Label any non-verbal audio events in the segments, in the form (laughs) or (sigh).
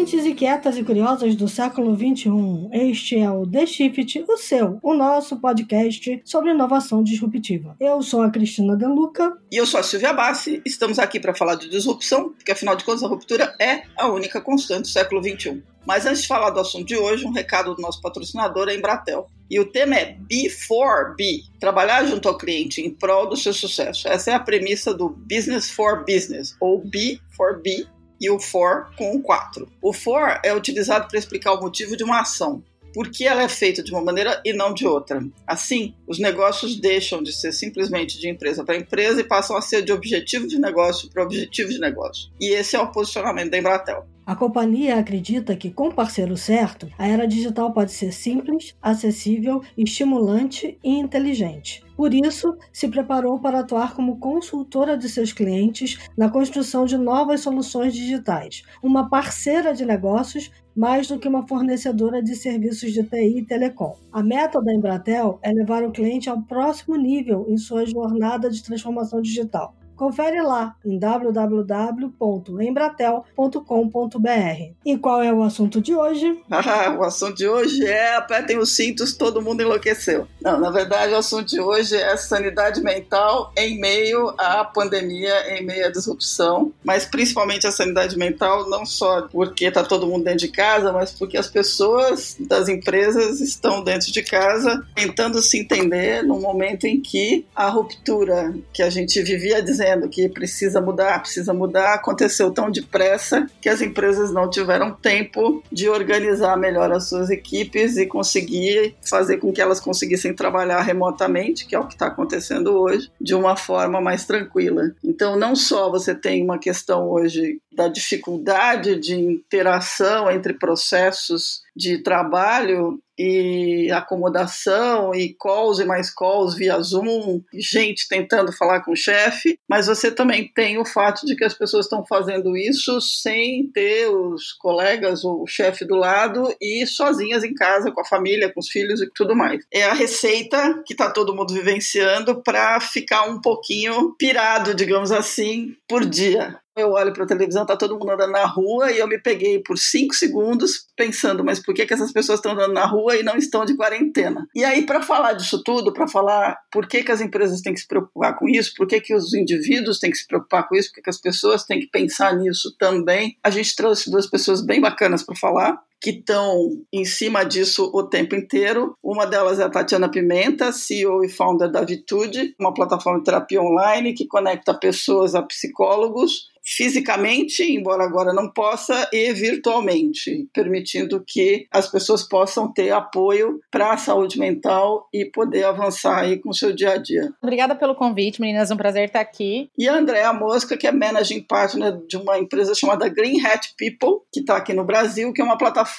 Mentes inquietas e curiosas do século XXI, este é o The Shift, o seu, o nosso podcast sobre inovação disruptiva. Eu sou a Cristina Deluca. E eu sou a Silvia Bassi. Estamos aqui para falar de disrupção, porque afinal de contas a ruptura é a única constante do século XXI. Mas antes de falar do assunto de hoje, um recado do nosso patrocinador, a Embratel. E o tema é B4B, trabalhar junto ao cliente em prol do seu sucesso. Essa é a premissa do Business for Business, ou B4B, e o for com o 4. O for é utilizado para explicar o motivo de uma ação, por que ela é feita de uma maneira e não de outra. Assim, os negócios deixam de ser simplesmente de empresa para empresa e passam a ser de objetivo de negócio para objetivo de negócio. E esse é o posicionamento da Embratel. A companhia acredita que, com o parceiro certo, a era digital pode ser simples, acessível, estimulante e inteligente. Por isso, se preparou para atuar como consultora de seus clientes na construção de novas soluções digitais, uma parceira de negócios mais do que uma fornecedora de serviços de TI e telecom. A meta da Embratel é levar o cliente ao próximo nível em sua jornada de transformação digital. Confere lá em www.embratel.com.br. E qual é o assunto de hoje? (laughs) Ah, o assunto de hoje é apertem os cintos, todo mundo enlouqueceu. Não, na verdade, o assunto de hoje é sanidade mental em meio à pandemia, em meio à disrupção, mas principalmente a sanidade mental, não só porque está todo mundo dentro de casa, mas porque as pessoas das empresas estão dentro de casa tentando se entender no momento em que a ruptura que a gente vivia dizendo que precisa mudar, precisa mudar, aconteceu tão depressa que as empresas não tiveram tempo de organizar melhor as suas equipes e conseguir fazer com que elas conseguissem trabalhar remotamente, que é o que está acontecendo hoje, de uma forma mais tranquila. Então, não só você tem uma questão hoje da dificuldade de interação entre processos de trabalho e acomodação e calls e mais calls via Zoom, gente tentando falar com o chefe, mas você também tem o fato de que as pessoas estão fazendo isso sem ter os colegas ou o chefe do lado e sozinhas em casa com a família, com os filhos e tudo mais. É a receita que está todo mundo vivenciando para ficar um pouquinho pirado, digamos assim, por dia eu olho para a televisão, tá todo mundo andando na rua e eu me peguei por cinco segundos pensando, mas por que, que essas pessoas estão andando na rua e não estão de quarentena? E aí, para falar disso tudo, para falar por que, que as empresas têm que se preocupar com isso, por que, que os indivíduos têm que se preocupar com isso, por que, que as pessoas têm que pensar nisso também, a gente trouxe duas pessoas bem bacanas para falar que estão em cima disso o tempo inteiro. Uma delas é a Tatiana Pimenta, CEO e founder da Vitude, uma plataforma de terapia online que conecta pessoas a psicólogos fisicamente, embora agora não possa, e virtualmente, permitindo que as pessoas possam ter apoio para a saúde mental e poder avançar aí com o seu dia a dia. Obrigada pelo convite, meninas, é um prazer estar aqui. E a Andréa Mosca, que é managing partner de uma empresa chamada Green Hat People, que está aqui no Brasil, que é uma plataforma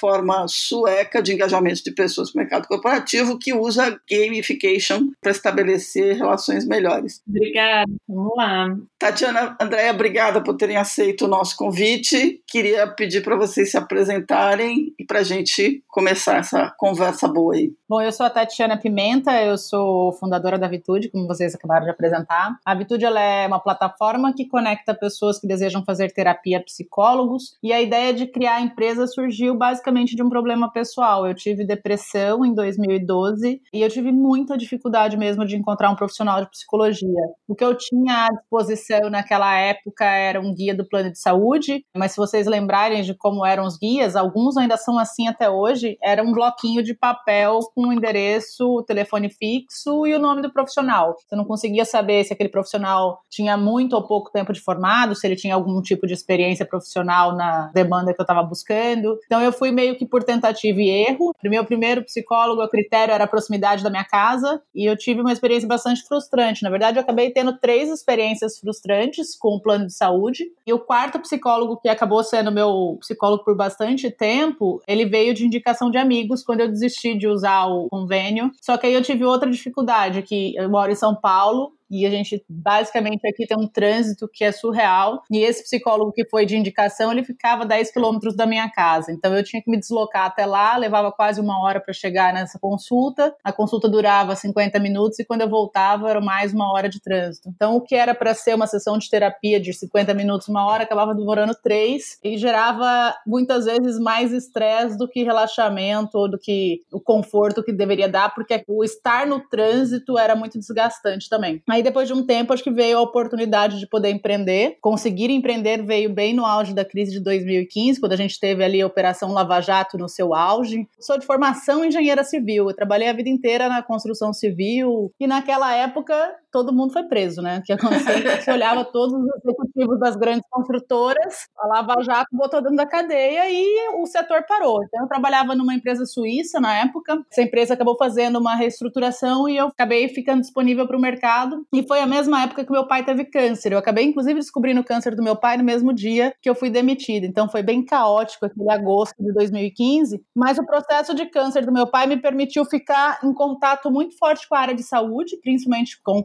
sueca de engajamento de pessoas no mercado corporativo que usa gamification para estabelecer relações melhores. Obrigada, vamos lá. Tatiana, Andréa, obrigada por terem aceito o nosso convite. Queria pedir para vocês se apresentarem e para a gente começar essa conversa boa aí. Bom, eu sou a Tatiana Pimenta, eu sou fundadora da Vitude, como vocês acabaram de apresentar. A Vitude ela é uma plataforma que conecta pessoas que desejam fazer terapia a psicólogos e a ideia de criar a empresa surgiu basicamente de um problema pessoal. Eu tive depressão em 2012 e eu tive muita dificuldade mesmo de encontrar um profissional de psicologia. O que eu tinha à disposição naquela época era um guia do plano de saúde, mas se vocês lembrarem de como eram os guias, alguns ainda são assim até hoje, era um bloquinho de papel com o endereço, o telefone fixo e o nome do profissional. Você não conseguia saber se aquele profissional tinha muito ou pouco tempo de formado, se ele tinha algum tipo de experiência profissional na demanda que eu estava buscando. Então eu fui meio que por tentativa e erro. O meu primeiro psicólogo, o critério era a proximidade da minha casa e eu tive uma experiência bastante frustrante. Na verdade, eu acabei tendo três experiências frustrantes com o plano de saúde. E o quarto psicólogo, que acabou sendo meu psicólogo por bastante tempo, ele veio de indicação de amigos quando eu desisti de usar o convênio. Só que aí eu tive outra dificuldade, que eu moro em São Paulo, e a gente basicamente aqui tem um trânsito que é surreal. E esse psicólogo que foi de indicação, ele ficava 10 quilômetros da minha casa. Então eu tinha que me deslocar até lá, levava quase uma hora para chegar nessa consulta. A consulta durava 50 minutos e quando eu voltava era mais uma hora de trânsito. Então o que era para ser uma sessão de terapia de 50 minutos, uma hora, acabava demorando três e gerava muitas vezes mais estresse do que relaxamento ou do que o conforto que deveria dar, porque o estar no trânsito era muito desgastante também. Aí depois de um tempo, acho que veio a oportunidade de poder empreender. Conseguir empreender veio bem no auge da crise de 2015, quando a gente teve ali a Operação Lava Jato no seu auge. Sou de formação engenheira civil, eu trabalhei a vida inteira na construção civil e naquela época todo mundo foi preso, né? O que aconteceu é que você olhava (laughs) todos os executivos das grandes construtoras, a Lava Jato botou dentro da cadeia e o setor parou. Então eu trabalhava numa empresa suíça na época, essa empresa acabou fazendo uma reestruturação e eu acabei ficando disponível para o mercado. E foi a mesma época que meu pai teve câncer. Eu acabei inclusive descobrindo o câncer do meu pai no mesmo dia que eu fui demitida. Então foi bem caótico aquele agosto de 2015, mas o processo de câncer do meu pai me permitiu ficar em contato muito forte com a área de saúde, principalmente com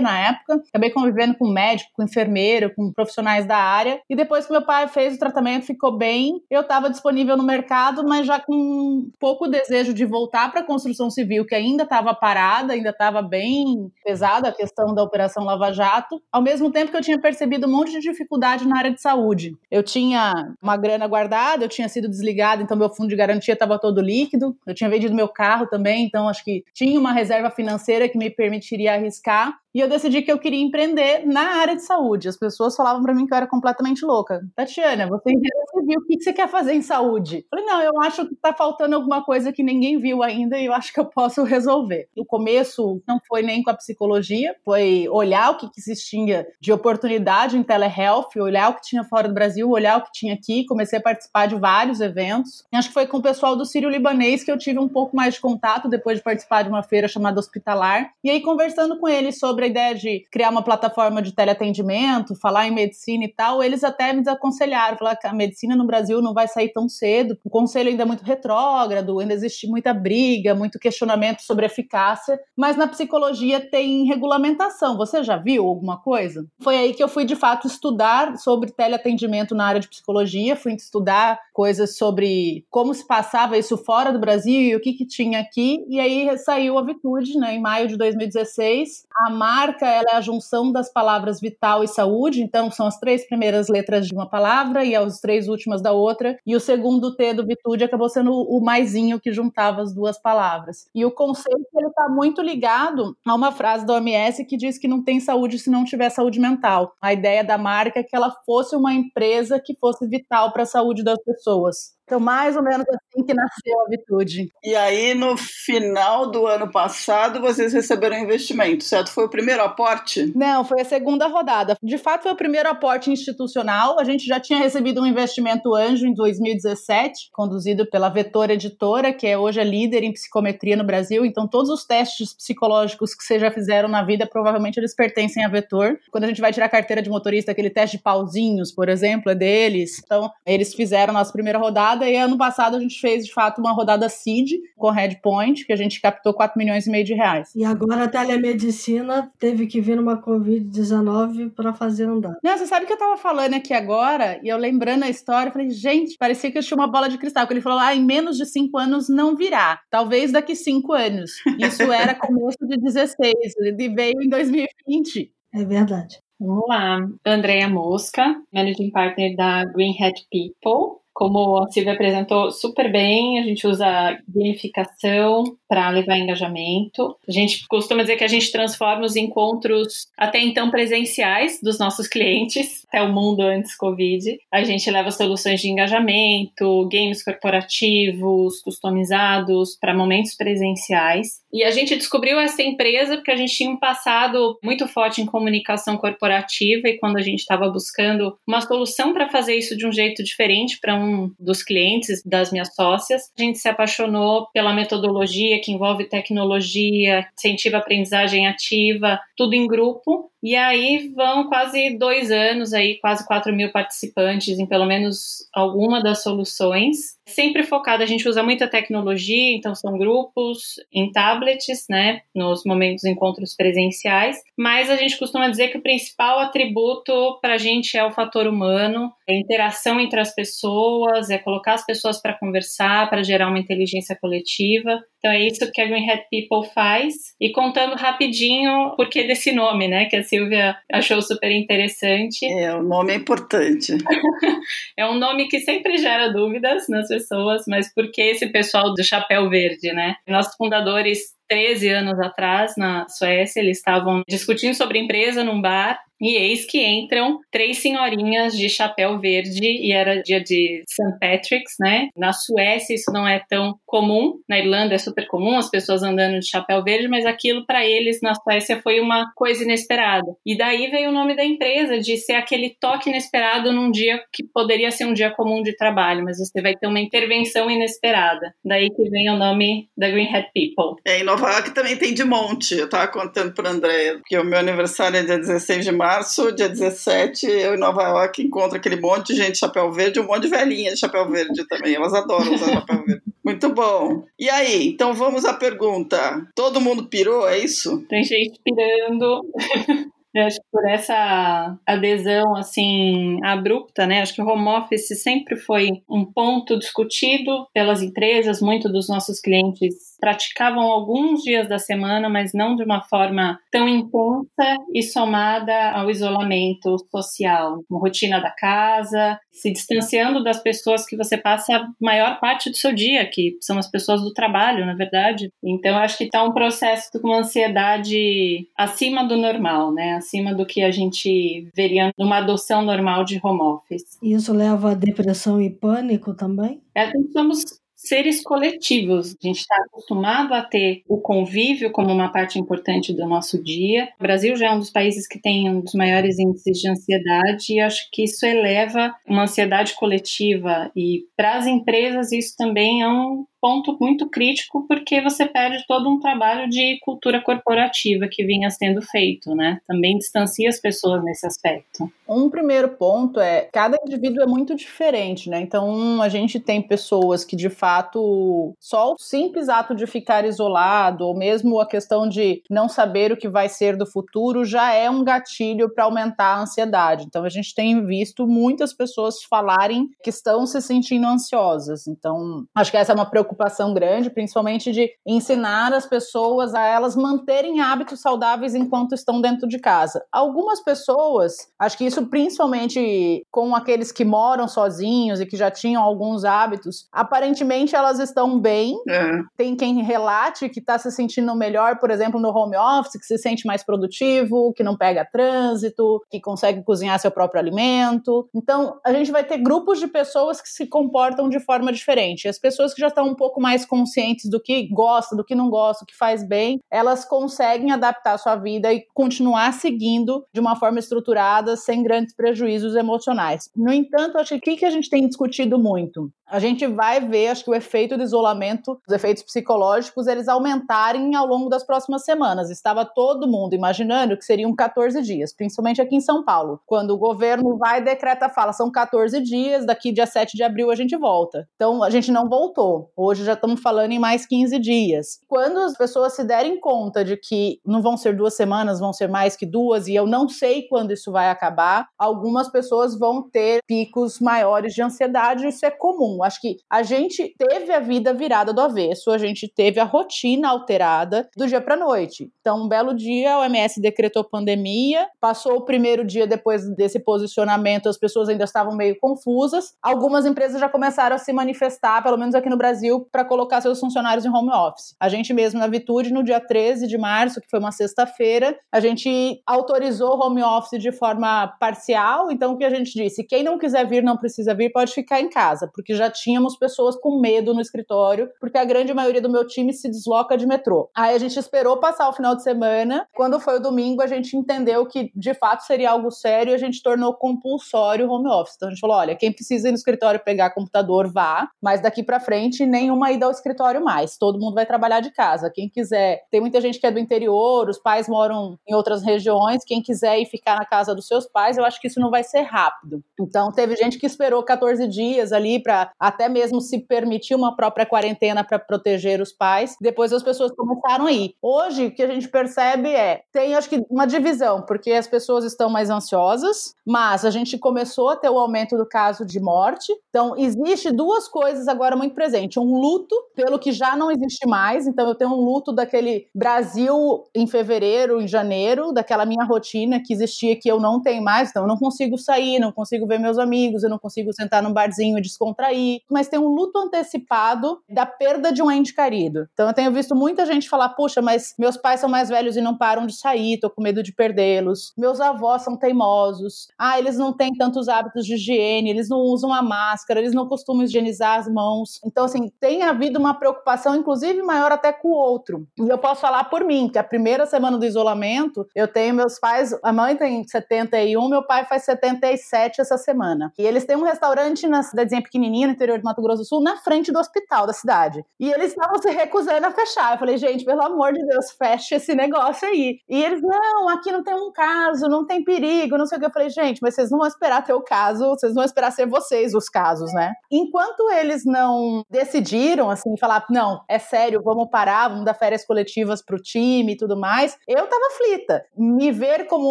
na época. Acabei convivendo com médico, com enfermeiro, com profissionais da área. E depois que meu pai fez o tratamento, ficou bem, eu estava disponível no mercado, mas já com pouco desejo de voltar para a construção civil, que ainda estava parada, ainda estava bem pesada a questão da Operação Lava Jato, ao mesmo tempo que eu tinha percebido um monte de dificuldade na área de saúde. Eu tinha uma grana guardada, eu tinha sido desligada, então meu fundo de garantia estava todo líquido, eu tinha vendido meu carro também, então acho que tinha uma reserva financeira que me permitiria arriscar, yeah e eu decidi que eu queria empreender na área de saúde. As pessoas falavam para mim que eu era completamente louca. Tatiana, você civil, o que você quer fazer em saúde? Falei, não, eu acho que tá faltando alguma coisa que ninguém viu ainda e eu acho que eu posso resolver. No começo, não foi nem com a psicologia, foi olhar o que, que existia de oportunidade em telehealth, olhar o que tinha fora do Brasil, olhar o que tinha aqui. Comecei a participar de vários eventos. E acho que foi com o pessoal do Sírio Libanês que eu tive um pouco mais de contato depois de participar de uma feira chamada Hospitalar. E aí, conversando com eles sobre sobre a ideia de criar uma plataforma de teleatendimento, falar em medicina e tal, eles até me desaconselharam, falaram que a medicina no Brasil não vai sair tão cedo, o conselho ainda é muito retrógrado, ainda existe muita briga, muito questionamento sobre eficácia, mas na psicologia tem regulamentação. Você já viu alguma coisa? Foi aí que eu fui de fato estudar sobre teleatendimento na área de psicologia, fui estudar coisas sobre como se passava isso fora do Brasil e o que, que tinha aqui, e aí saiu a Vitude, né, em maio de 2016. A marca ela é a junção das palavras vital e saúde, então são as três primeiras letras de uma palavra e as três últimas da outra, e o segundo T do Vitude acabou sendo o maisinho que juntava as duas palavras. E o conceito ele está muito ligado a uma frase da OMS que diz que não tem saúde se não tiver saúde mental. A ideia da marca é que ela fosse uma empresa que fosse vital para a saúde das pessoas. Então, mais ou menos assim que nasceu a Vitude. E aí, no final do ano passado, vocês receberam investimento, certo? Foi o primeiro aporte? Não, foi a segunda rodada. De fato, foi o primeiro aporte institucional. A gente já tinha recebido um investimento anjo em 2017, conduzido pela Vetor Editora, que é hoje a líder em psicometria no Brasil. Então, todos os testes psicológicos que vocês já fizeram na vida, provavelmente eles pertencem à Vetor. Quando a gente vai tirar a carteira de motorista, aquele teste de pauzinhos, por exemplo, é deles. Então, eles fizeram a nossa primeira rodada rodada. E ano passado a gente fez, de fato, uma rodada seed com Redpoint, que a gente captou 4 milhões e meio de reais. E agora a telemedicina teve que vir numa Covid-19 para fazer andar. Não, você sabe que eu tava falando aqui agora, e eu lembrando a história, eu falei, gente, parecia que eu tinha uma bola de cristal. Porque ele falou, ah, em menos de 5 anos não virá. Talvez daqui 5 anos. (laughs) Isso era começo de 16, ele veio em 2020. É verdade. Vamos lá. Andréia Mosca, Managing Partner da Green Hat People. Como a Silvia apresentou super bem, a gente usa gamificação para levar engajamento. A gente costuma dizer que a gente transforma os encontros até então presenciais dos nossos clientes, até o mundo antes Covid. A gente leva soluções de engajamento, games corporativos, customizados para momentos presenciais. E a gente descobriu essa empresa porque a gente tinha um passado muito forte em comunicação corporativa e quando a gente estava buscando uma solução para fazer isso de um jeito diferente para um dos clientes das minhas sócias. A gente se apaixonou pela metodologia que envolve tecnologia, incentiva a aprendizagem ativa, tudo em grupo. E aí vão quase dois anos aí, quase 4 mil participantes em pelo menos alguma das soluções. Sempre focado, a gente usa muita tecnologia, então são grupos em tablets, né, nos momentos encontros presenciais, mas a gente costuma dizer que o principal atributo para a gente é o fator humano, é a interação entre as pessoas, é colocar as pessoas para conversar, para gerar uma inteligência coletiva. Então é isso que a Green Hat People faz. E contando rapidinho por que desse nome, né? Que a Silvia achou super interessante. É, o nome é importante. (laughs) é um nome que sempre gera dúvidas nas pessoas, mas por que esse pessoal do chapéu verde, né? Nossos fundadores 13 anos atrás, na Suécia, eles estavam discutindo sobre empresa num bar e eis que entram três senhorinhas de chapéu verde, e era dia de St. Patrick's, né? Na Suécia isso não é tão comum, na Irlanda é super comum as pessoas andando de chapéu verde, mas aquilo para eles na Suécia foi uma coisa inesperada. E daí veio o nome da empresa, de ser aquele toque inesperado num dia que poderia ser um dia comum de trabalho, mas você vai ter uma intervenção inesperada. Daí que vem o nome da Green Hat People. É, Nova York também tem de monte, eu tava contando para André, que o meu aniversário é dia 16 de março, dia 17, eu em Nova York encontro aquele monte de gente de chapéu verde, um monte de velhinha de chapéu verde também. Elas adoram usar chapéu verde. (laughs) Muito bom. E aí, então vamos à pergunta. Todo mundo pirou, é isso? Tem gente pirando. (laughs) Eu acho que por essa adesão assim abrupta, né? Acho que o home office sempre foi um ponto discutido pelas empresas. Muitos dos nossos clientes praticavam alguns dias da semana, mas não de uma forma tão intensa e somada ao isolamento social, rotina da casa, se distanciando das pessoas que você passa a maior parte do seu dia, que são as pessoas do trabalho, na verdade. Então, acho que está um processo com uma ansiedade acima do normal, né? Acima do que a gente veria numa adoção normal de home office. Isso leva a depressão e pânico também? É, somos seres coletivos. A gente está acostumado a ter o convívio como uma parte importante do nosso dia. O Brasil já é um dos países que tem um dos maiores índices de ansiedade e acho que isso eleva uma ansiedade coletiva e para as empresas isso também é um ponto muito crítico porque você perde todo um trabalho de cultura corporativa que vinha sendo feito, né? Também distancia as pessoas nesse aspecto. Um primeiro ponto é cada indivíduo é muito diferente, né? Então a gente tem pessoas que de fato só o simples ato de ficar isolado ou mesmo a questão de não saber o que vai ser do futuro já é um gatilho para aumentar a ansiedade. Então a gente tem visto muitas pessoas falarem que estão se sentindo ansiosas. Então acho que essa é uma preocupação preocupação grande, principalmente de ensinar as pessoas a elas manterem hábitos saudáveis enquanto estão dentro de casa. Algumas pessoas, acho que isso principalmente com aqueles que moram sozinhos e que já tinham alguns hábitos, aparentemente elas estão bem. É. Tem quem relate que está se sentindo melhor, por exemplo, no home office, que se sente mais produtivo, que não pega trânsito, que consegue cozinhar seu próprio alimento. Então, a gente vai ter grupos de pessoas que se comportam de forma diferente. As pessoas que já estão pouco mais conscientes do que gosta, do que não gosta, do que faz bem, elas conseguem adaptar a sua vida e continuar seguindo de uma forma estruturada, sem grandes prejuízos emocionais. No entanto, acho que o que a gente tem discutido muito? A gente vai ver, acho que o efeito do isolamento, os efeitos psicológicos, eles aumentarem ao longo das próximas semanas. Estava todo mundo imaginando que seriam 14 dias, principalmente aqui em São Paulo. Quando o governo vai decreta, fala, são 14 dias, daqui dia 7 de abril a gente volta. Então, a gente não voltou. Hoje já estamos falando em mais 15 dias. Quando as pessoas se derem conta de que não vão ser duas semanas, vão ser mais que duas, e eu não sei quando isso vai acabar, algumas pessoas vão ter picos maiores de ansiedade, isso é comum. Acho que a gente teve a vida virada do avesso, a gente teve a rotina alterada do dia para noite. Então, um belo dia, a OMS decretou pandemia, passou o primeiro dia depois desse posicionamento, as pessoas ainda estavam meio confusas. Algumas empresas já começaram a se manifestar, pelo menos aqui no Brasil, para colocar seus funcionários em home office. A gente mesmo na Vitude, no dia 13 de março, que foi uma sexta-feira, a gente autorizou home office de forma parcial. Então, o que a gente disse? Quem não quiser vir, não precisa vir, pode ficar em casa, porque já tínhamos pessoas com medo no escritório, porque a grande maioria do meu time se desloca de metrô. Aí a gente esperou passar o final de semana. Quando foi o domingo, a gente entendeu que de fato seria algo sério e a gente tornou compulsório o home office. Então a gente falou: olha, quem precisa ir no escritório pegar computador, vá, mas daqui para frente nenhuma ida ao escritório mais. Todo mundo vai trabalhar de casa. Quem quiser, tem muita gente que é do interior, os pais moram em outras regiões, quem quiser ir ficar na casa dos seus pais, eu acho que isso não vai ser rápido. Então teve gente que esperou 14 dias ali para até mesmo se permitir uma própria quarentena para proteger os pais. Depois as pessoas começaram a ir. Hoje o que a gente percebe é, tem acho que uma divisão, porque as pessoas estão mais ansiosas, mas a gente começou a ter o aumento do caso de morte. Então existe duas coisas agora muito presentes, um luto pelo que já não existe mais. Então eu tenho um luto daquele Brasil em fevereiro, em janeiro, daquela minha rotina que existia que eu não tenho mais, então eu não consigo sair, não consigo ver meus amigos, eu não consigo sentar num barzinho e descontrair, mas tem um luto antecipado da perda de um ente querido. Então eu tenho visto muita gente falar: "Puxa, mas meus pais são mais velhos e não param de sair, tô com medo de perdê-los. Meus avós são teimosos. Ah, eles não têm tantos hábitos de higiene, eles não usam a máscara, eles não costumam higienizar as mãos". Então assim, tem havido uma preocupação inclusive maior até com o outro. E eu posso falar por mim, que a primeira semana do isolamento, eu tenho meus pais, a mãe tem 71, meu pai faz 77 essa semana. E eles têm um restaurante na cidadezinha pequenininha, no interior do Mato Grosso do Sul, na frente do hospital da cidade. E eles estavam se recusando a fechar. Eu falei, gente, pelo amor de Deus, feche esse negócio aí. E eles, não, aqui não tem um caso, não tem perigo, não sei o que. Eu falei, gente, mas vocês não vão esperar ter o caso, vocês vão esperar ser vocês os casos, né? Enquanto eles não decidiram, assim, falar, não, é sério, vamos parar, vamos dar férias coletivas pro time e tudo mais, eu tava aflita. Me ver como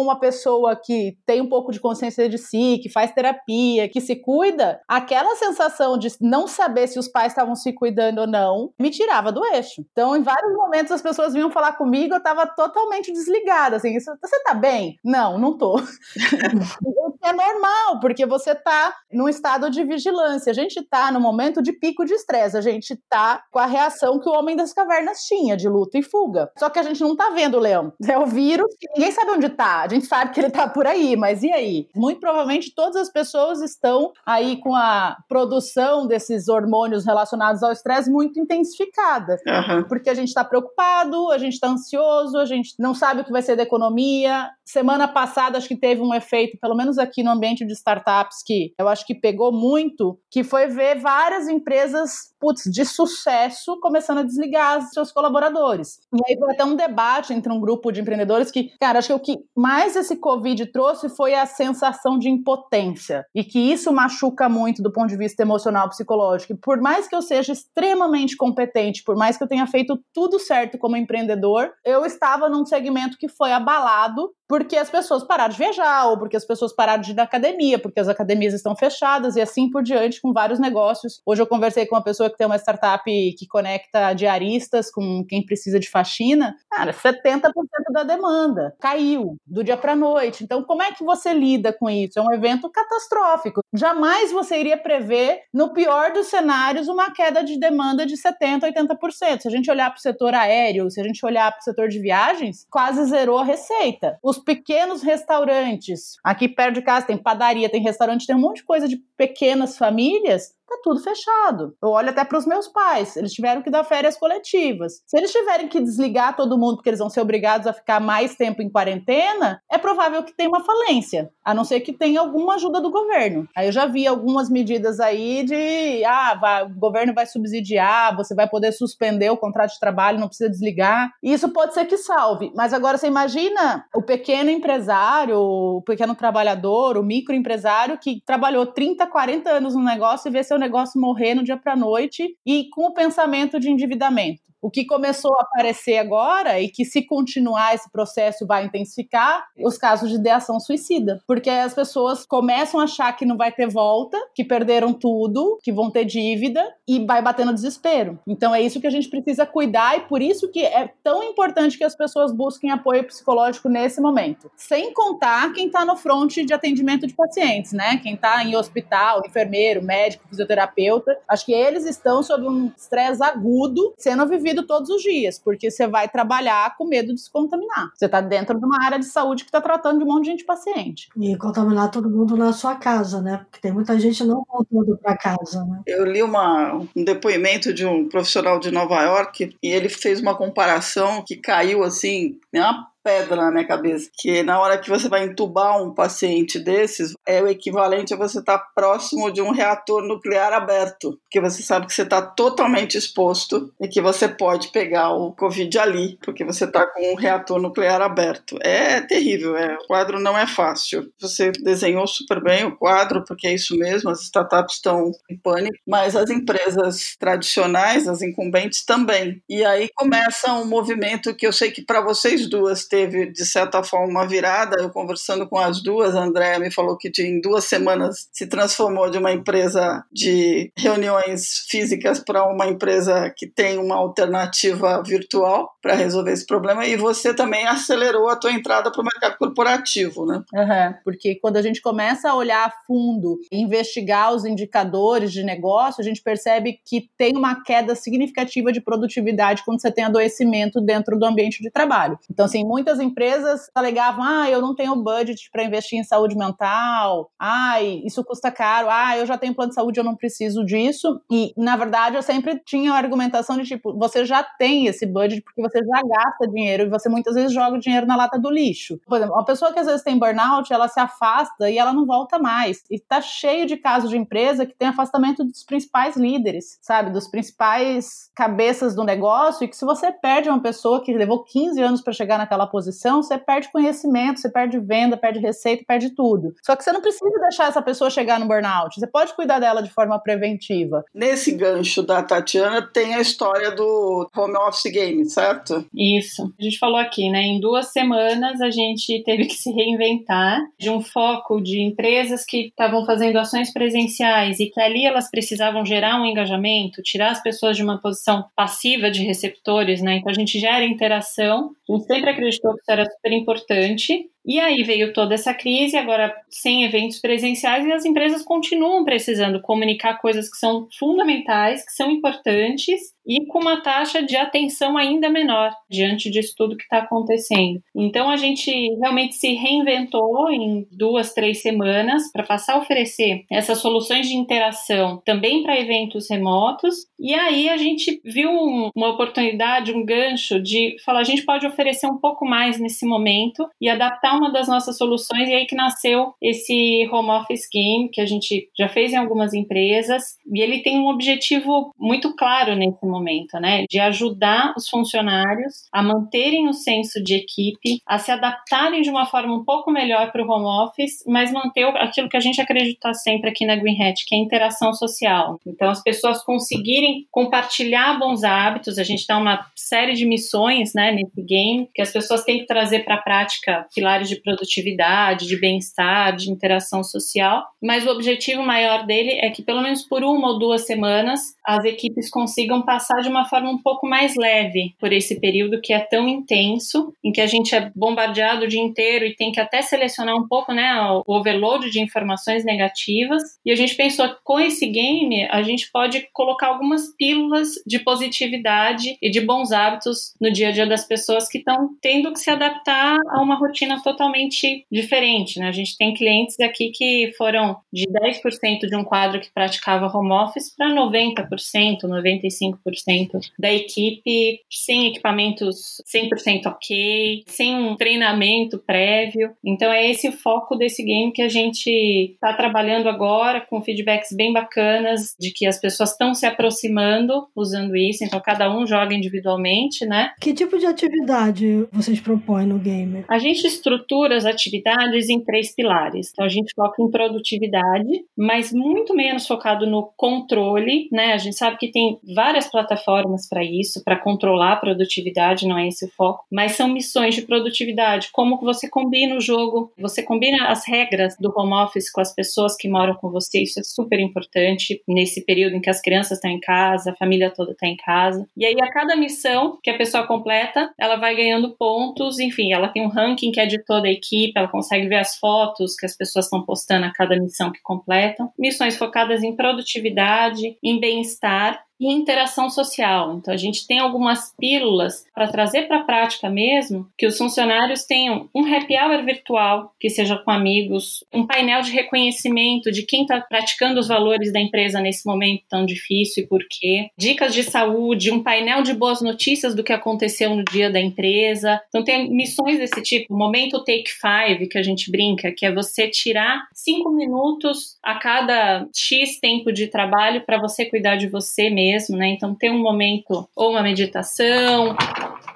uma pessoa que tem um pouco de consciência de si, que faz terapia, que se cuida, aquela sensação de não saber se os pais estavam se cuidando ou não, me tirava do eixo. Então, em vários momentos as pessoas vinham falar comigo, eu tava totalmente desligada, assim, você tá bem? Não, não tô. (laughs) é normal, porque você tá num estado de vigilância. A gente tá no momento de pico de estresse, a gente tá com a reação que o homem das cavernas tinha, de luta e fuga. Só que a gente não tá vendo o leão. É o vírus que ninguém sabe onde tá. A gente sabe que ele tá por aí, mas e aí? Muito provavelmente todas as pessoas estão aí com a produção desses hormônios relacionados ao estresse muito intensificada. Uhum. Porque a gente tá preocupado, a gente tá ansioso, a gente não sabe o que vai ser da economia. Semana passada, acho que teve um efeito, pelo menos aqui no ambiente de startups, que eu acho que pegou muito, que foi ver várias empresas putz, de sucesso começando a desligar seus colaboradores. E aí foi até um debate entre um grupo de empreendedores que, cara, acho que o que mais esse Covid trouxe foi a sensação de impotência. E que isso machuca muito do ponto de vista emocional, psicológico. E por mais que eu seja extremamente competente, por mais que eu tenha feito tudo certo como empreendedor, eu estava num segmento que foi abalado porque as pessoas pararam de viajar, ou porque as pessoas pararam de ir na academia, porque as academias estão fechadas e assim por diante, com vários negócios. Hoje eu conversei com uma pessoa que tem uma startup que conecta diaristas com quem precisa de faxina. Cara, 70% da demanda caiu do dia para noite. Então, como é que você lida com isso? É um evento catastrófico. Jamais você iria prever, no pior dos cenários, uma queda de demanda de 70%, 80%. Se a gente olhar para o setor aéreo, se a gente olhar para o setor de viagens, quase zerou a receita. Os pequenos restaurantes. Aqui perto de casa tem padaria, tem restaurante, tem um monte de coisa de pequenas famílias tá tudo fechado. Eu olho até para os meus pais, eles tiveram que dar férias coletivas. Se eles tiverem que desligar todo mundo porque eles vão ser obrigados a ficar mais tempo em quarentena, é provável que tenha uma falência, a não ser que tenha alguma ajuda do governo. Aí eu já vi algumas medidas aí de, ah, vai, o governo vai subsidiar, você vai poder suspender o contrato de trabalho, não precisa desligar. Isso pode ser que salve, mas agora você imagina o pequeno empresário, o pequeno trabalhador, o microempresário que trabalhou 30, 40 anos no negócio e vê seu negócio morrer no dia para noite e com o pensamento de endividamento. O que começou a aparecer agora e que, se continuar esse processo, vai intensificar os casos de ideação suicida. Porque as pessoas começam a achar que não vai ter volta, que perderam tudo, que vão ter dívida e vai batendo desespero. Então é isso que a gente precisa cuidar e por isso que é tão importante que as pessoas busquem apoio psicológico nesse momento. Sem contar quem está no front de atendimento de pacientes, né? Quem está em hospital, enfermeiro, médico, fisioterapeuta. Acho que eles estão sob um estresse agudo, sendo vivido indivíduo todos os dias, porque você vai trabalhar com medo de se contaminar. Você está dentro de uma área de saúde que está tratando de um monte de gente paciente. E contaminar todo mundo na sua casa, né? Porque tem muita gente não voltando para casa, né? Eu li uma, um depoimento de um profissional de Nova York e ele fez uma comparação que caiu assim, né, pedra na minha cabeça. Que na hora que você vai entubar um paciente desses, é o equivalente a você estar tá próximo de um reator nuclear aberto. Porque você sabe que você está totalmente exposto e que você pode pegar o Covid ali, porque você está com um reator nuclear aberto. É terrível, é. o quadro não é fácil. Você desenhou super bem o quadro, porque é isso mesmo, as startups estão em pânico, mas as empresas tradicionais, as incumbentes também. E aí começa um movimento que eu sei que para vocês duas de certa forma, uma virada. Eu conversando com as duas, a Andréa me falou que de, em duas semanas se transformou de uma empresa de reuniões físicas para uma empresa que tem uma alternativa virtual para resolver esse problema. E você também acelerou a tua entrada para o mercado corporativo, né? Uhum, porque quando a gente começa a olhar a fundo investigar os indicadores de negócio, a gente percebe que tem uma queda significativa de produtividade quando você tem adoecimento dentro do ambiente de trabalho. Então, assim, muitas empresas alegavam: ah, eu não tenho budget para investir em saúde mental, ai, isso custa caro, ah, eu já tenho plano de saúde, eu não preciso disso. E, na verdade, eu sempre tinha a argumentação de tipo: você já tem esse budget porque você já gasta dinheiro e você muitas vezes joga o dinheiro na lata do lixo. Por exemplo, uma pessoa que às vezes tem burnout, ela se afasta e ela não volta mais. E tá cheio de casos de empresa que tem afastamento dos principais líderes, sabe? Dos principais cabeças do negócio e que se você perde uma pessoa que levou 15 anos para chegar naquela posição, você perde conhecimento, você perde venda, perde receita, perde tudo. Só que você não precisa deixar essa pessoa chegar no burnout. Você pode cuidar dela de forma preventiva. Nesse gancho da Tatiana tem a história do home office game, certo? Isso. A gente falou aqui, né? Em duas semanas a gente teve que se reinventar de um foco de empresas que estavam fazendo ações presenciais e que ali elas precisavam gerar um engajamento, tirar as pessoas de uma posição passiva de receptores, né? Então a gente gera interação. A gente sempre acreditou acreditou que isso era super importante e aí veio toda essa crise, agora sem eventos presenciais, e as empresas continuam precisando comunicar coisas que são fundamentais, que são importantes, e com uma taxa de atenção ainda menor diante disso tudo que está acontecendo. Então a gente realmente se reinventou em duas, três semanas para passar a oferecer essas soluções de interação também para eventos remotos. E aí a gente viu um, uma oportunidade, um gancho de falar: a gente pode oferecer um pouco mais nesse momento e adaptar uma das nossas soluções, e aí que nasceu esse home office game, que a gente já fez em algumas empresas, e ele tem um objetivo muito claro nesse momento, né? De ajudar os funcionários a manterem o senso de equipe, a se adaptarem de uma forma um pouco melhor para o home office, mas manter aquilo que a gente acredita sempre aqui na Green Hat, que é a interação social. Então, as pessoas conseguirem compartilhar bons hábitos, a gente dá uma série de missões, né, nesse game, que as pessoas têm que trazer para a prática pilares de produtividade, de bem-estar, de interação social, mas o objetivo maior dele é que pelo menos por uma ou duas semanas as equipes consigam passar de uma forma um pouco mais leve por esse período que é tão intenso, em que a gente é bombardeado o dia inteiro e tem que até selecionar um pouco, né, o overload de informações negativas. E a gente pensou que com esse game a gente pode colocar algumas pílulas de positividade e de bons hábitos no dia a dia das pessoas que estão tendo que se adaptar a uma rotina totalmente diferente, né? A gente tem clientes aqui que foram de 10% de um quadro que praticava home office para 90%, 95% da equipe sem equipamentos 100% ok, sem um treinamento prévio. Então é esse o foco desse game que a gente está trabalhando agora com feedbacks bem bacanas de que as pessoas estão se aproximando usando isso, então cada um joga individualmente, né? Que tipo de atividade vocês propõem no game? A gente estrutura estrutura as atividades em três pilares. Então, a gente foca em produtividade, mas muito menos focado no controle, né? A gente sabe que tem várias plataformas para isso, para controlar a produtividade, não é esse o foco, mas são missões de produtividade, como você combina o jogo, você combina as regras do home office com as pessoas que moram com você, isso é super importante nesse período em que as crianças estão em casa, a família toda está em casa. E aí, a cada missão que a pessoa completa, ela vai ganhando pontos, enfim, ela tem um ranking que é de toda a equipe, ela consegue ver as fotos que as pessoas estão postando a cada missão que completam. Missões focadas em produtividade, em bem-estar estar e interação social. Então, a gente tem algumas pílulas para trazer para a prática mesmo que os funcionários tenham um happy hour virtual, que seja com amigos, um painel de reconhecimento de quem está praticando os valores da empresa nesse momento tão difícil e por quê, dicas de saúde, um painel de boas notícias do que aconteceu no dia da empresa. Então, tem missões desse tipo, momento Take Five, que a gente brinca, que é você tirar cinco minutos a cada X tempo de trabalho para você cuidar de você mesmo, né? Então, ter um momento ou uma meditação,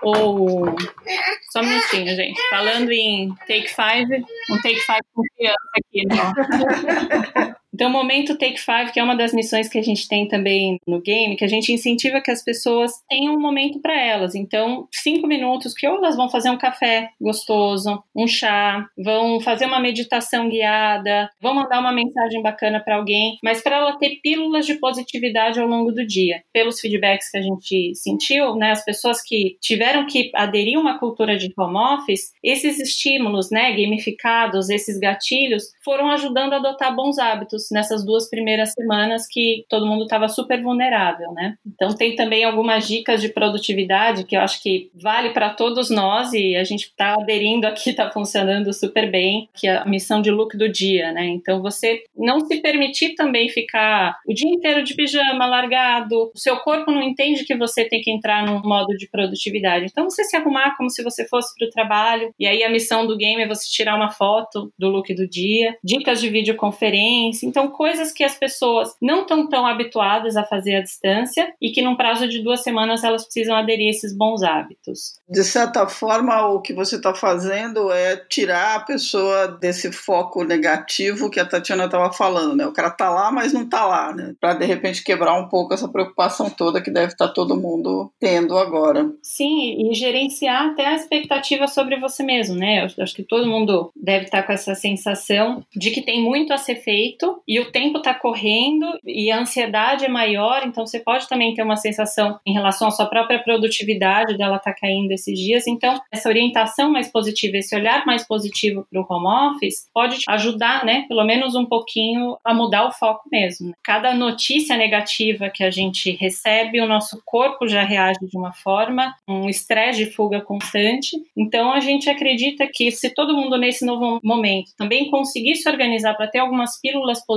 ou. Só um minutinho, gente. Falando em Take Five, um Take Five com criança aqui, né? (laughs) Então, o momento Take Five, que é uma das missões que a gente tem também no game, que a gente incentiva que as pessoas tenham um momento para elas. Então, cinco minutos que ou elas vão fazer um café gostoso, um chá, vão fazer uma meditação guiada, vão mandar uma mensagem bacana para alguém, mas para ela ter pílulas de positividade ao longo do dia. Pelos feedbacks que a gente sentiu, né, as pessoas que tiveram que aderir a uma cultura de home office, esses estímulos, né, gamificados, esses gatilhos, foram ajudando a adotar bons hábitos nessas duas primeiras semanas que todo mundo estava super vulnerável, né? Então tem também algumas dicas de produtividade que eu acho que vale para todos nós e a gente está aderindo aqui, está funcionando super bem, que é a missão de look do dia, né? Então você não se permitir também ficar o dia inteiro de pijama largado, o seu corpo não entende que você tem que entrar num modo de produtividade. Então você se arrumar como se você fosse para o trabalho e aí a missão do game é você tirar uma foto do look do dia, dicas de videoconferência, então, coisas que as pessoas não estão tão habituadas a fazer à distância e que, num prazo de duas semanas, elas precisam aderir a esses bons hábitos. De certa forma, o que você está fazendo é tirar a pessoa desse foco negativo que a Tatiana estava falando, né? O cara está lá, mas não está lá, né? Para de repente quebrar um pouco essa preocupação toda que deve estar tá todo mundo tendo agora. Sim, e gerenciar até a expectativa sobre você mesmo, né? Eu acho que todo mundo deve estar tá com essa sensação de que tem muito a ser feito e o tempo está correndo e a ansiedade é maior, então você pode também ter uma sensação em relação à sua própria produtividade dela estar tá caindo esses dias. Então, essa orientação mais positiva, esse olhar mais positivo para o home office pode ajudar, né, pelo menos um pouquinho a mudar o foco mesmo. Cada notícia negativa que a gente recebe, o nosso corpo já reage de uma forma, um estresse de fuga constante. Então, a gente acredita que se todo mundo nesse novo momento também conseguir se organizar para ter algumas pílulas positivas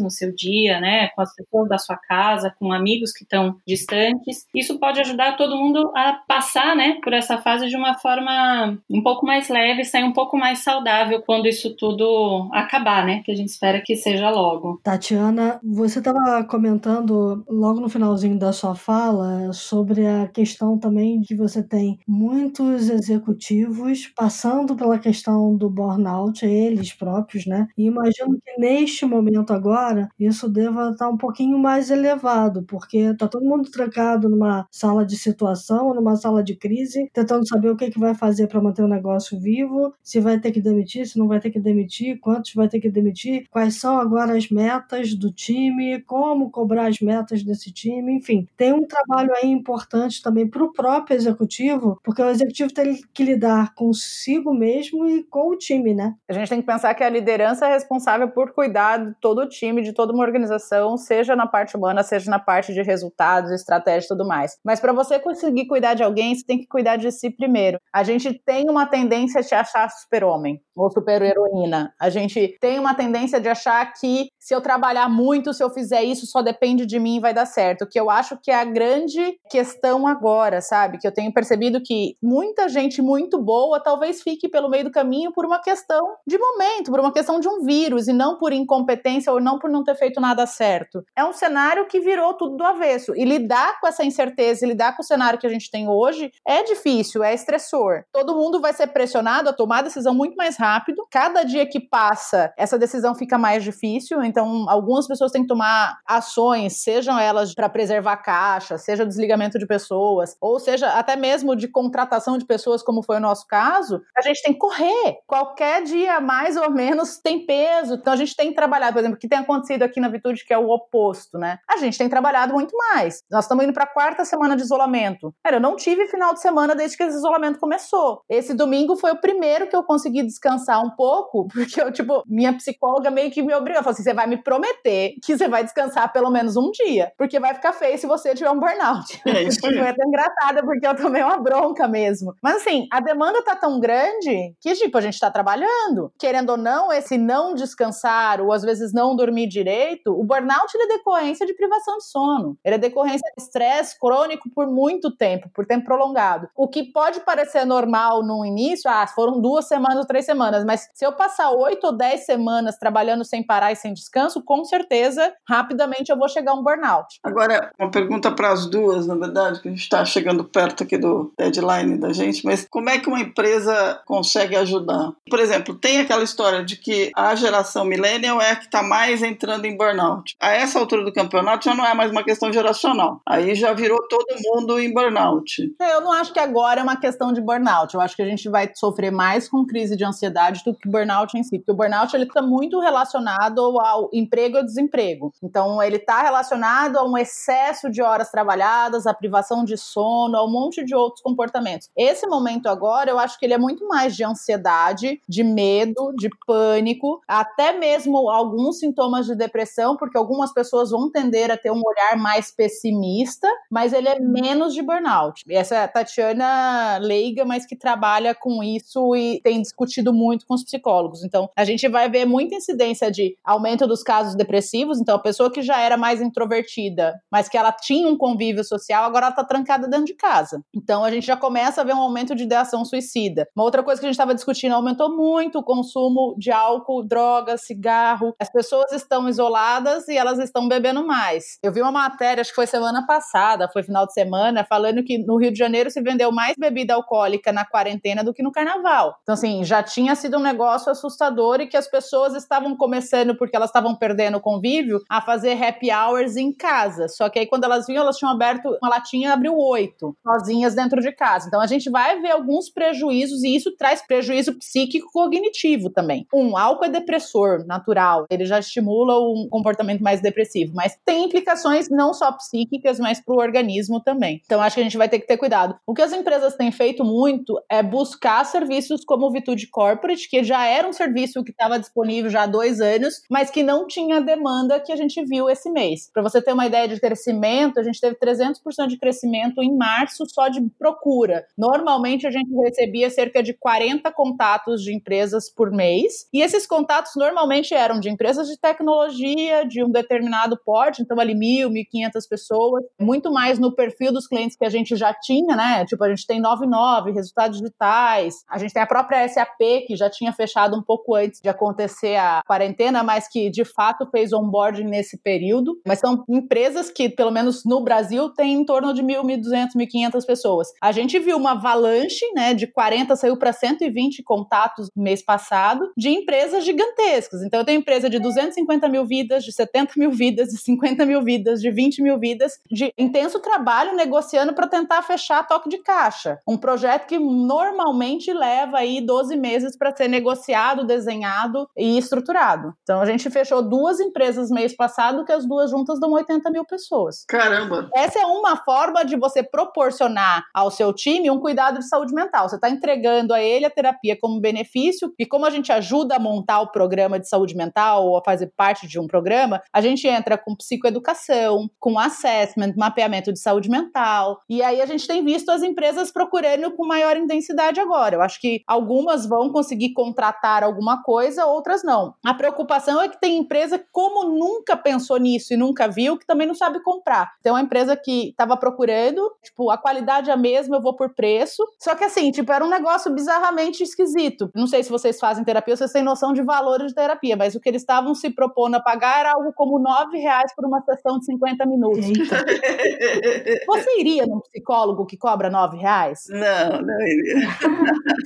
no seu dia, né, com as pessoas da sua casa, com amigos que estão distantes. Isso pode ajudar todo mundo a passar, né, por essa fase de uma forma um pouco mais leve, sair um pouco mais saudável quando isso tudo acabar, né, que a gente espera que seja logo. Tatiana, você estava comentando logo no finalzinho da sua fala sobre a questão também de você tem muitos executivos passando pela questão do burnout, eles próprios, né? E imagino que neste momento momento agora, isso deva estar um pouquinho mais elevado, porque está todo mundo trancado numa sala de situação, numa sala de crise, tentando saber o que, que vai fazer para manter o negócio vivo, se vai ter que demitir, se não vai ter que demitir, quantos vai ter que demitir, quais são agora as metas do time, como cobrar as metas desse time, enfim. Tem um trabalho aí importante também para o próprio executivo, porque o executivo tem que lidar consigo mesmo e com o time, né? A gente tem que pensar que a liderança é responsável por cuidar de todo o time, de toda uma organização, seja na parte humana, seja na parte de resultados, estratégia e tudo mais. Mas para você conseguir cuidar de alguém, você tem que cuidar de si primeiro. A gente tem uma tendência te achar super-homem ou super-heroína. A gente tem uma tendência de achar que se eu trabalhar muito, se eu fizer isso, só depende de mim vai dar certo. Que eu acho que é a grande questão agora, sabe? Que eu tenho percebido que muita gente muito boa talvez fique pelo meio do caminho por uma questão de momento, por uma questão de um vírus e não por incompetência ou não por não ter feito nada certo. É um cenário que virou tudo do avesso. E lidar com essa incerteza lidar com o cenário que a gente tem hoje é difícil, é estressor. Todo mundo vai ser pressionado a tomar decisão muito mais rápido. Cada dia que passa, essa decisão fica mais difícil. Então, algumas pessoas têm que tomar ações, sejam elas para preservar caixa, seja desligamento de pessoas, ou seja até mesmo de contratação de pessoas, como foi o nosso caso. A gente tem que correr. Qualquer dia, mais ou menos, tem peso. Então, a gente tem que trabalhar trabalhado, por exemplo, o que tem acontecido aqui na Vitude, que é o oposto, né? A gente tem trabalhado muito mais. Nós estamos indo para a quarta semana de isolamento. Cara, eu não tive final de semana desde que esse isolamento começou. Esse domingo foi o primeiro que eu consegui descansar um pouco, (laughs) porque eu, tipo, minha psicóloga meio que me obrigou. Falou assim: você vai me prometer que você vai descansar pelo menos um dia, porque vai ficar feio se você tiver um burnout. É isso (laughs) aí. Foi até engraçada, porque eu tomei uma bronca mesmo. Mas assim, a demanda tá tão grande que, tipo, a gente tá trabalhando. Querendo ou não, esse não descansar, ou às vezes não dormir direito, o burnout ele é decorrência de privação de sono. Ele é decorrência de estresse crônico por muito tempo, por tempo prolongado. O que pode parecer normal no início, ah, foram duas semanas ou três semanas, mas se eu passar oito ou dez semanas trabalhando sem parar e sem descanso, com certeza, rapidamente eu vou chegar a um burnout. Agora, uma pergunta para as duas, na verdade, que a gente está chegando perto aqui do deadline da gente, mas como é que uma empresa consegue ajudar? Por exemplo, tem aquela história de que a geração millennial é que está mais entrando em burnout. A essa altura do campeonato já não é mais uma questão geracional. Aí já virou todo mundo em burnout. Eu não acho que agora é uma questão de burnout. Eu acho que a gente vai sofrer mais com crise de ansiedade do que burnout em si, porque o burnout ele está muito relacionado ao emprego e ao desemprego. Então ele está relacionado a um excesso de horas trabalhadas, a privação de sono, a um monte de outros comportamentos. Esse momento agora, eu acho que ele é muito mais de ansiedade, de medo, de pânico, até mesmo alguns sintomas de depressão, porque algumas pessoas vão tender a ter um olhar mais pessimista, mas ele é menos de burnout. Essa é a Tatiana leiga, mas que trabalha com isso e tem discutido muito com os psicólogos. Então, a gente vai ver muita incidência de aumento dos casos depressivos. Então, a pessoa que já era mais introvertida, mas que ela tinha um convívio social, agora ela tá trancada dentro de casa. Então, a gente já começa a ver um aumento de ideação suicida. Uma outra coisa que a gente estava discutindo, aumentou muito o consumo de álcool, drogas, cigarro. As pessoas estão isoladas e elas estão bebendo mais. Eu vi uma matéria, acho que foi semana passada, foi final de semana, falando que no Rio de Janeiro se vendeu mais bebida alcoólica na quarentena do que no carnaval. Então, assim, já tinha sido um negócio assustador e que as pessoas estavam começando, porque elas estavam perdendo o convívio, a fazer happy hours em casa. Só que aí, quando elas vinham, elas tinham aberto uma latinha abriu oito, sozinhas dentro de casa. Então, a gente vai ver alguns prejuízos e isso traz prejuízo psíquico cognitivo também. Um, álcool é depressor, natural. Ele já estimula um comportamento mais depressivo, mas tem implicações não só psíquicas, mas para o organismo também. Então, acho que a gente vai ter que ter cuidado. O que as empresas têm feito muito é buscar serviços como o Vitude Corporate, que já era um serviço que estava disponível já há dois anos, mas que não tinha demanda que a gente viu esse mês. Para você ter uma ideia de crescimento, a gente teve 300% de crescimento em março só de procura. Normalmente a gente recebia cerca de 40 contatos de empresas por mês, e esses contatos normalmente eram de empresas de tecnologia, de um determinado porte, então ali mil, 1.500 pessoas, muito mais no perfil dos clientes que a gente já tinha, né? Tipo, a gente tem 99 resultados digitais, a gente tem a própria SAP que já tinha fechado um pouco antes de acontecer a quarentena, mas que de fato fez onboarding nesse período. Mas são empresas que, pelo menos no Brasil, têm em torno de 1.000, 1.200, 1.500 pessoas. A gente viu uma avalanche, né? De 40 saiu para 120 contatos mês passado, de empresas gigantescas. Então, eu tenho empresa de 250 mil vidas, de 70 mil vidas, de 50 mil vidas, de 20 mil vidas, de intenso trabalho negociando para tentar fechar toque de caixa. Um projeto que normalmente leva aí 12 meses para ser negociado, desenhado e estruturado. Então, a gente fechou duas empresas mês passado, que as duas juntas dão 80 mil pessoas. Caramba! Essa é uma forma de você proporcionar ao seu time um cuidado de saúde mental. Você está entregando a ele a terapia como benefício e como a gente ajuda a montar o programa de saúde mental ou a fazer parte de um programa, a gente entra com psicoeducação, com assessment, mapeamento de saúde mental. E aí a gente tem visto as empresas procurando com maior intensidade agora. Eu acho que algumas vão conseguir contratar alguma coisa, outras não. A preocupação é que tem empresa como nunca pensou nisso e nunca viu, que também não sabe comprar. Tem uma empresa que estava procurando, tipo, a qualidade é a mesma, eu vou por preço. Só que assim, tipo, era um negócio bizarramente esquisito. Não sei se vocês fazem terapia, vocês têm noção de valores de terapia, mas o que eles estavam se propondo a pagar era algo como nove reais por uma sessão de 50 minutos. (laughs) Você iria num psicólogo que cobra nove reais? Não, não iria.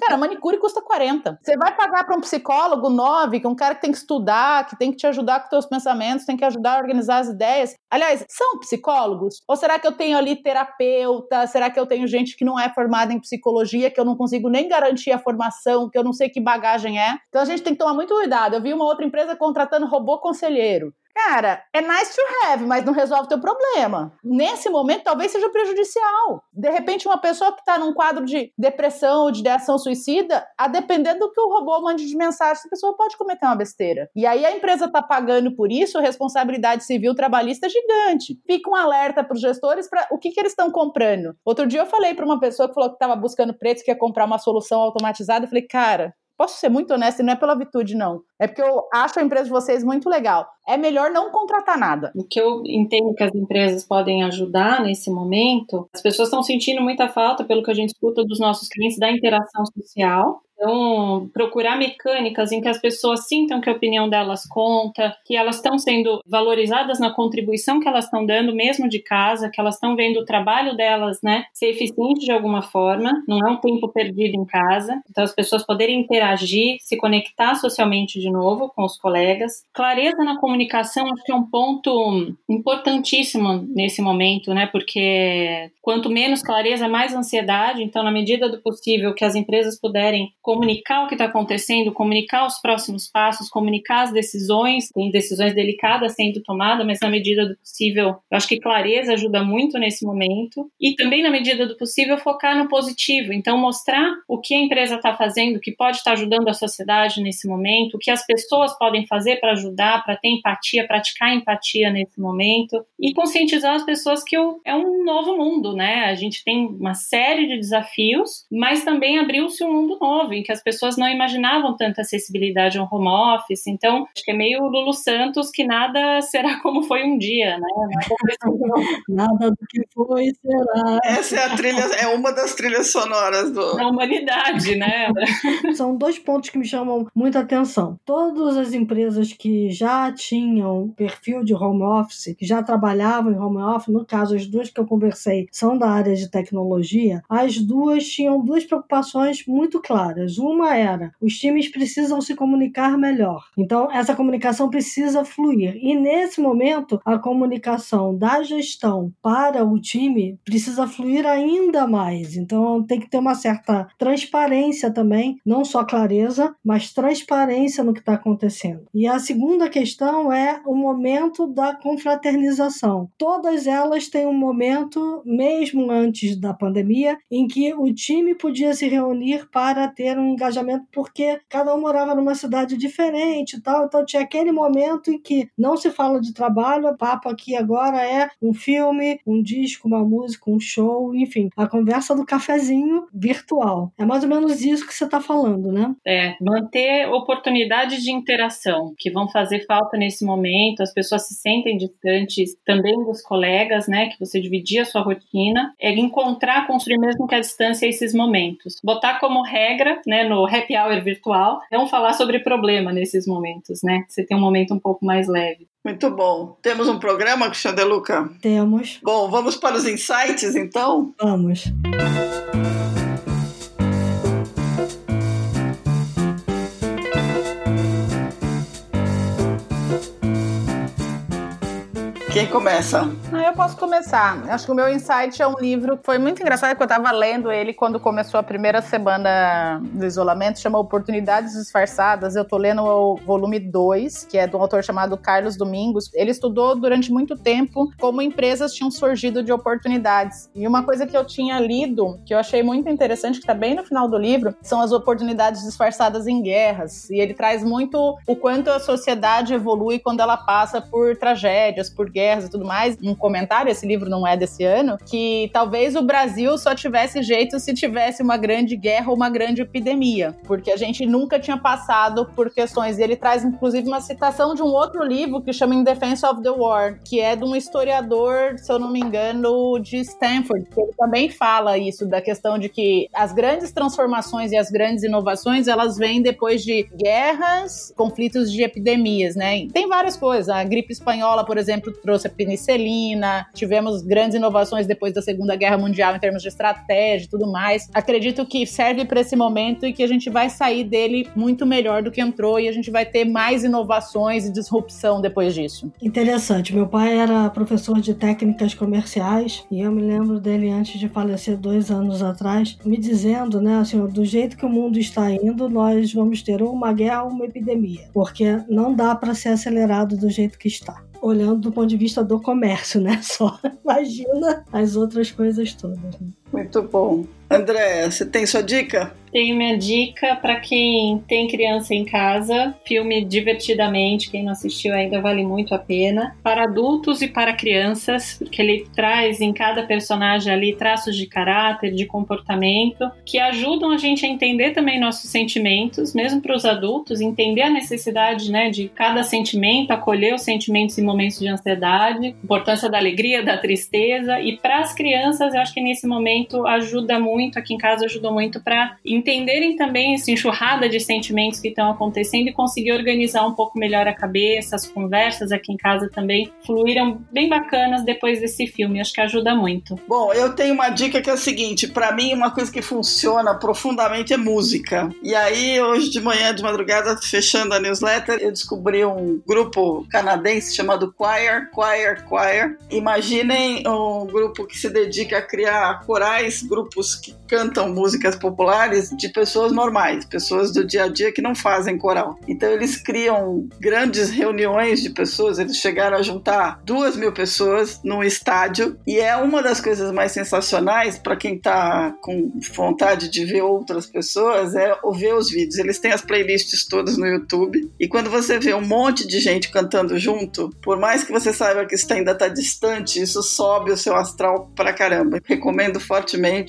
Cara, manicure custa 40. Você vai pagar para um psicólogo 9, que é um cara que tem que estudar, que tem que te ajudar com teus pensamentos, tem que ajudar a organizar as ideias. Aliás, são psicólogos? Ou será que eu tenho ali terapeuta? Será que eu tenho gente que não é formada em psicologia, que eu não consigo nem garantir a formação, que eu não sei que bagagem é? Então a gente tem que tomar muito cuidado. Eu vi uma outra empresa contratando robô conselheiro. Cara, é nice to have, mas não resolve teu problema. Nesse momento, talvez seja prejudicial. De repente, uma pessoa que está num quadro de depressão ou de ideação suicida, a depender do que o robô mande de mensagem, essa pessoa pode cometer uma besteira. E aí a empresa está pagando por isso, a responsabilidade civil trabalhista é gigante. Fica um alerta para os gestores para o que, que eles estão comprando. Outro dia eu falei para uma pessoa que falou que estava buscando preço, que ia comprar uma solução automatizada. Eu falei, cara, Posso ser muito honesta, e não é pela virtude, não. É porque eu acho a empresa de vocês muito legal. É melhor não contratar nada. O que eu entendo que as empresas podem ajudar nesse momento, as pessoas estão sentindo muita falta, pelo que a gente escuta dos nossos clientes, da interação social. Então, procurar mecânicas em que as pessoas sintam que a opinião delas conta, que elas estão sendo valorizadas na contribuição que elas estão dando, mesmo de casa, que elas estão vendo o trabalho delas, né, ser eficiente de alguma forma, não é um tempo perdido em casa. Então, as pessoas poderem interagir, se conectar socialmente de novo com os colegas. Clareza na comunicação, acho que é um ponto importantíssimo nesse momento, né, porque quanto menos clareza, mais ansiedade. Então, na medida do possível que as empresas puderem comunicar o que está acontecendo, comunicar os próximos passos, comunicar as decisões, tem decisões delicadas sendo tomadas, mas na medida do possível, eu acho que clareza ajuda muito nesse momento. E também, na medida do possível, focar no positivo. Então, mostrar o que a empresa está fazendo, que pode estar ajudando a sociedade nesse momento, o que as pessoas podem fazer para ajudar, para ter empatia, praticar empatia nesse momento. E conscientizar as pessoas que é um novo mundo, né? A gente tem uma série de desafios, mas também abriu-se um mundo novo em que as pessoas não imaginavam tanta acessibilidade ao home office. Então, acho que é meio Lulu Santos que nada (laughs) será como foi um dia, né? nada do que foi será. Essa é a trilha, é uma das trilhas sonoras do... da humanidade, né? (laughs) São dois pontos que me chamam muita atenção. Todas as empresas que já tinham perfil de home office, que já trabalhavam em home office, no caso, as duas que eu conversei são da área de tecnologia, as duas tinham duas preocupações muito claras. Uma era: os times precisam se comunicar melhor. Então, essa comunicação precisa fluir. E nesse momento, a comunicação da gestão para o time precisa fluir ainda mais. Então, tem que ter uma certa transparência também, não só clareza, mas transparência no que está acontecendo. E a segunda questão é o momento da confraternização. Todas elas têm um momento, mesmo antes da pandemia, em que o time podia se reunir para ter um engajamento porque cada um morava numa cidade diferente e tal. Então tinha aquele momento em que não se fala de trabalho, o papo aqui agora é um filme, um disco, uma música, um show, enfim, a conversa do cafezinho virtual. É mais ou menos isso que você está falando, né? É, manter oportunidades de interação que vão fazer falta nesse momento, as pessoas se sentem distantes também dos colegas, né, que você dividia a sua rotina, é encontrar, construir mesmo que a distância esses momentos. Botar como regra né, no happy hour virtual, não falar sobre problema nesses momentos, né? Você tem um momento um pouco mais leve. Muito bom. Temos um programa, Xandeluca? Temos. Bom, vamos para os insights, então? Vamos. Quem começa? Ah, eu posso começar. Acho que o meu insight é um livro que foi muito engraçado, que eu estava lendo ele quando começou a primeira semana do isolamento, chama Oportunidades Disfarçadas. Eu tô lendo o volume 2, que é de um autor chamado Carlos Domingos. Ele estudou durante muito tempo como empresas tinham surgido de oportunidades. E uma coisa que eu tinha lido, que eu achei muito interessante, que está bem no final do livro, são as oportunidades disfarçadas em guerras. E ele traz muito o quanto a sociedade evolui quando ela passa por tragédias, por guerras guerras e tudo mais, um comentário, esse livro não é desse ano, que talvez o Brasil só tivesse jeito se tivesse uma grande guerra ou uma grande epidemia, porque a gente nunca tinha passado por questões. E ele traz, inclusive, uma citação de um outro livro que chama In Defense of the War, que é de um historiador, se eu não me engano, de Stanford, que ele também fala isso, da questão de que as grandes transformações e as grandes inovações, elas vêm depois de guerras, conflitos de epidemias, né? Tem várias coisas. A gripe espanhola, por exemplo, trouxe trouxe a penicilina, tivemos grandes inovações depois da Segunda Guerra Mundial em termos de estratégia e tudo mais. Acredito que serve para esse momento e que a gente vai sair dele muito melhor do que entrou e a gente vai ter mais inovações e disrupção depois disso. Interessante. Meu pai era professor de técnicas comerciais e eu me lembro dele antes de falecer dois anos atrás, me dizendo, né, assim, do jeito que o mundo está indo, nós vamos ter uma guerra ou uma epidemia, porque não dá para ser acelerado do jeito que está olhando do ponto de vista do comércio, né? (laughs) Só imagina as outras coisas todas. Né? Muito bom. André, você tem sua dica? Tenho minha dica para quem tem criança em casa. Filme divertidamente, quem não assistiu ainda vale muito a pena. Para adultos e para crianças, porque ele traz em cada personagem ali traços de caráter, de comportamento, que ajudam a gente a entender também nossos sentimentos, mesmo para os adultos, entender a necessidade né, de cada sentimento, acolher os sentimentos em momentos de ansiedade, importância da alegria, da tristeza. E para as crianças, eu acho que nesse momento ajuda muito, aqui em casa ajudou muito para entenderem também essa enxurrada de sentimentos que estão acontecendo e conseguir organizar um pouco melhor a cabeça, as conversas aqui em casa também fluíram bem bacanas depois desse filme, acho que ajuda muito. Bom, eu tenho uma dica que é a seguinte, para mim uma coisa que funciona profundamente é música. E aí hoje de manhã, de madrugada, fechando a newsletter, eu descobri um grupo canadense chamado Choir, Choir, Choir. Imaginem um grupo que se dedica a criar grupos que cantam músicas populares de pessoas normais, pessoas do dia a dia que não fazem coral. Então eles criam grandes reuniões de pessoas, eles chegaram a juntar duas mil pessoas num estádio e é uma das coisas mais sensacionais para quem está com vontade de ver outras pessoas é ouvir os vídeos. Eles têm as playlists todas no YouTube e quando você vê um monte de gente cantando junto, por mais que você saiba que isso ainda está distante, isso sobe o seu astral pra caramba. Recomendo fortemente,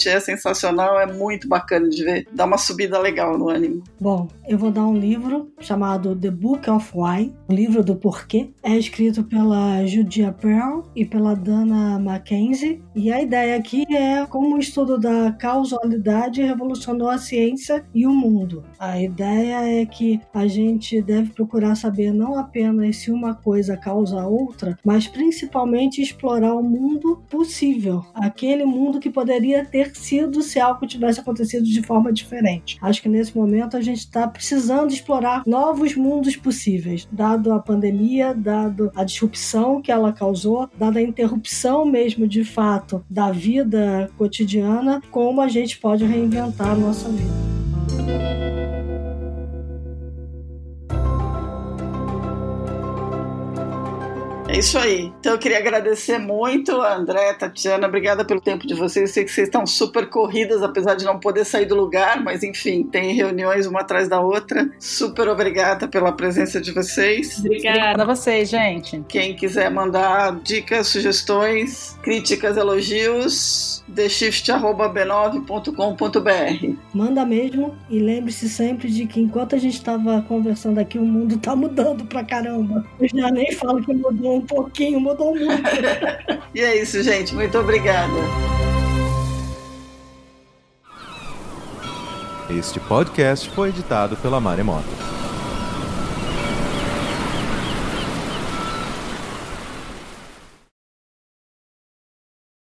é sensacional, é muito bacana de ver dá uma subida legal no ânimo. Bom, eu vou dar um livro chamado The Book of Why, o livro do porquê. É escrito pela Judia Pearl e pela Dana Mackenzie. E a ideia aqui é como o estudo da causalidade revolucionou a ciência e o mundo. A ideia é que a gente deve procurar saber não apenas se uma coisa causa outra, mas principalmente explorar o mundo possível, aquele mundo que poderia ter sido se algo tivesse acontecido de forma diferente. Acho que nesse momento a gente está precisando explorar novos mundos possíveis, dado a pandemia, dado a disrupção que ela causou, dada a interrupção mesmo de fato da vida cotidiana, como a gente pode reinventar a nossa vida. É isso aí. Então eu queria agradecer muito a André, Tatiana, obrigada pelo tempo de vocês. Eu sei que vocês estão super corridas, apesar de não poder sair do lugar, mas enfim, tem reuniões uma atrás da outra. Super obrigada pela presença de vocês. Obrigada a vocês, gente. Quem quiser mandar dicas, sugestões, críticas, elogios, theshift.b9.com.br. Manda mesmo e lembre-se sempre de que enquanto a gente estava conversando aqui, o mundo está mudando pra caramba. Eu já nem falo que mudou um pouquinho, mudou muito. (laughs) e é isso, gente. Muito obrigada. Este podcast foi editado pela Maremoto.